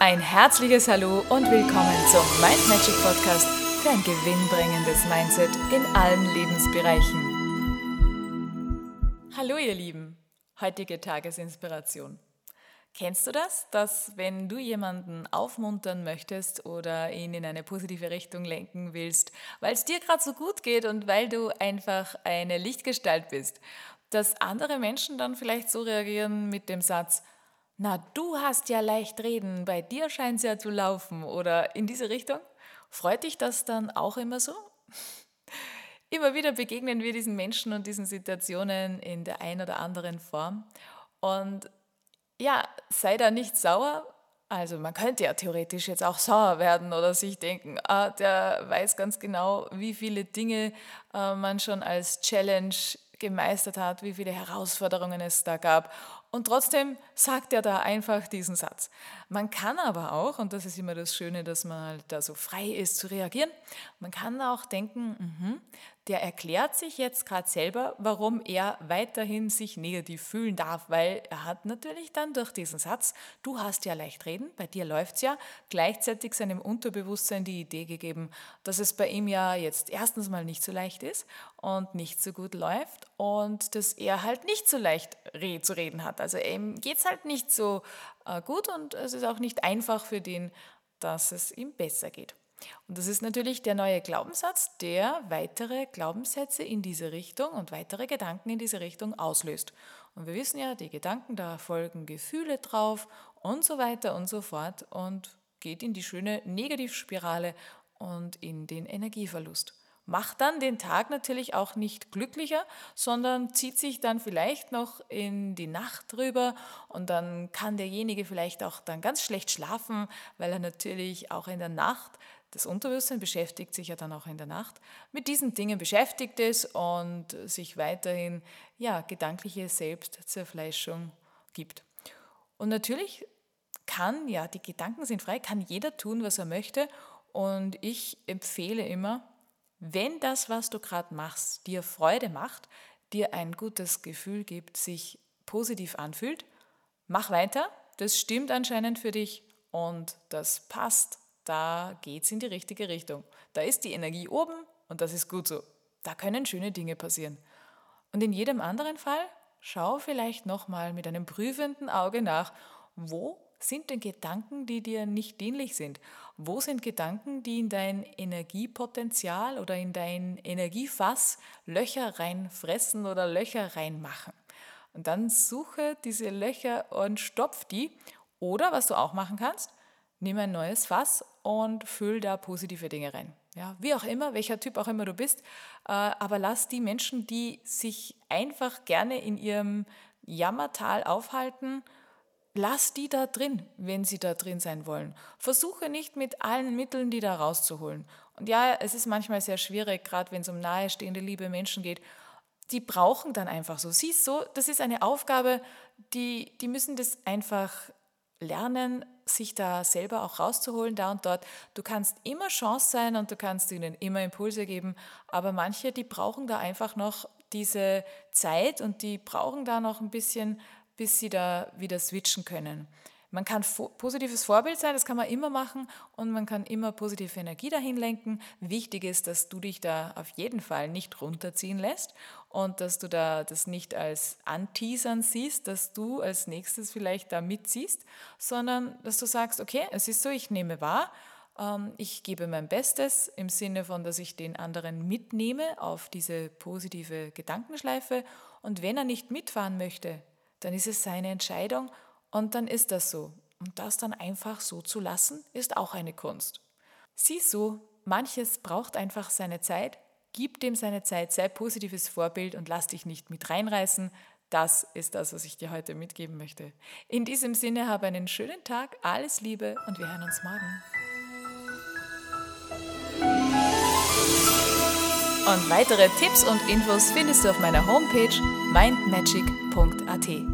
Ein herzliches Hallo und willkommen zum Mind Magic Podcast für ein gewinnbringendes Mindset in allen Lebensbereichen. Hallo ihr Lieben, heutige Tagesinspiration. Kennst du das, dass wenn du jemanden aufmuntern möchtest oder ihn in eine positive Richtung lenken willst, weil es dir gerade so gut geht und weil du einfach eine Lichtgestalt bist, dass andere Menschen dann vielleicht so reagieren mit dem Satz, na, du hast ja leicht reden, bei dir scheint es ja zu laufen oder in diese Richtung? Freut dich das dann auch immer so? Immer wieder begegnen wir diesen Menschen und diesen Situationen in der einen oder anderen Form. Und ja, sei da nicht sauer. Also man könnte ja theoretisch jetzt auch sauer werden oder sich denken, ah, der weiß ganz genau, wie viele Dinge äh, man schon als Challenge gemeistert hat, wie viele Herausforderungen es da gab. Und trotzdem sagt er da einfach diesen Satz. Man kann aber auch, und das ist immer das Schöne, dass man halt da so frei ist zu reagieren, man kann auch denken, mh, der erklärt sich jetzt gerade selber, warum er weiterhin sich negativ fühlen darf, weil er hat natürlich dann durch diesen Satz, du hast ja leicht reden, bei dir läuft's ja, gleichzeitig seinem Unterbewusstsein die Idee gegeben, dass es bei ihm ja jetzt erstens mal nicht so leicht ist und nicht so gut läuft und dass er halt nicht so leicht zu reden hat. Also ihm geht's halt nicht so äh, gut und es ist auch nicht einfach für den, dass es ihm besser geht. Und das ist natürlich der neue Glaubenssatz, der weitere Glaubenssätze in diese Richtung und weitere Gedanken in diese Richtung auslöst. Und wir wissen ja, die Gedanken, da folgen Gefühle drauf und so weiter und so fort und geht in die schöne Negativspirale und in den Energieverlust. Macht dann den Tag natürlich auch nicht glücklicher, sondern zieht sich dann vielleicht noch in die Nacht drüber und dann kann derjenige vielleicht auch dann ganz schlecht schlafen, weil er natürlich auch in der Nacht das Unterbewusstsein beschäftigt sich ja dann auch in der Nacht mit diesen Dingen beschäftigt ist und sich weiterhin ja, gedankliche Selbstzerfleischung gibt. Und natürlich kann, ja, die Gedanken sind frei, kann jeder tun, was er möchte. Und ich empfehle immer, wenn das, was du gerade machst, dir Freude macht, dir ein gutes Gefühl gibt, sich positiv anfühlt, mach weiter. Das stimmt anscheinend für dich und das passt da geht es in die richtige Richtung. Da ist die Energie oben und das ist gut so. Da können schöne Dinge passieren. Und in jedem anderen Fall schau vielleicht nochmal mit einem prüfenden Auge nach, wo sind denn Gedanken, die dir nicht dienlich sind? Wo sind Gedanken, die in dein Energiepotenzial oder in dein Energiefass Löcher reinfressen oder Löcher reinmachen? Und dann suche diese Löcher und stopf die. Oder was du auch machen kannst, nimm ein neues Fass und füll da positive Dinge rein. Ja, wie auch immer, welcher Typ auch immer du bist, äh, aber lass die Menschen, die sich einfach gerne in ihrem Jammertal aufhalten, lass die da drin, wenn sie da drin sein wollen. Versuche nicht mit allen Mitteln, die da rauszuholen. Und ja, es ist manchmal sehr schwierig, gerade wenn es um nahestehende, liebe Menschen geht. Die brauchen dann einfach so. Siehst so, das ist eine Aufgabe, die, die müssen das einfach lernen, sich da selber auch rauszuholen, da und dort. Du kannst immer Chance sein und du kannst ihnen immer Impulse geben, aber manche, die brauchen da einfach noch diese Zeit und die brauchen da noch ein bisschen, bis sie da wieder switchen können. Man kann positives Vorbild sein, das kann man immer machen und man kann immer positive Energie dahin lenken. Wichtig ist, dass du dich da auf jeden Fall nicht runterziehen lässt und dass du da das nicht als Anteasern siehst, dass du als nächstes vielleicht da mitziehst, sondern dass du sagst, okay, es ist so, ich nehme wahr, ähm, ich gebe mein Bestes im Sinne von, dass ich den anderen mitnehme auf diese positive Gedankenschleife und wenn er nicht mitfahren möchte, dann ist es seine Entscheidung und dann ist das so. Und das dann einfach so zu lassen, ist auch eine Kunst. Sieh so, manches braucht einfach seine Zeit. Gib dem seine Zeit, sei positives Vorbild und lass dich nicht mit reinreißen. Das ist das, was ich dir heute mitgeben möchte. In diesem Sinne, habe einen schönen Tag, alles Liebe und wir hören uns morgen. Und weitere Tipps und Infos findest du auf meiner Homepage mindmagic.at.